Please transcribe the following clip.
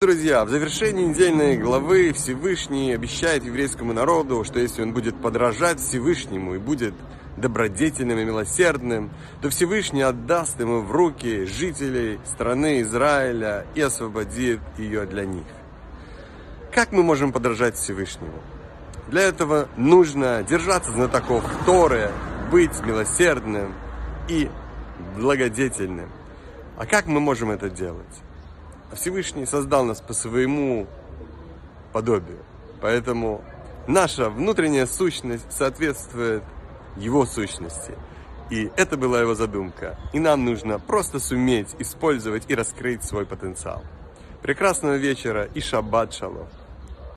Друзья, в завершении недельной главы Всевышний обещает еврейскому народу, что если он будет подражать Всевышнему и будет добродетельным и милосердным, то Всевышний отдаст ему в руки жителей страны Израиля и освободит ее для них. Как мы можем подражать Всевышнему? Для этого нужно держаться знатоков Торы, быть милосердным и благодетельным. А как мы можем это делать? Всевышний создал нас по своему подобию. Поэтому наша внутренняя сущность соответствует его сущности. И это была его задумка. И нам нужно просто суметь использовать и раскрыть свой потенциал. Прекрасного вечера и шаббат шалом.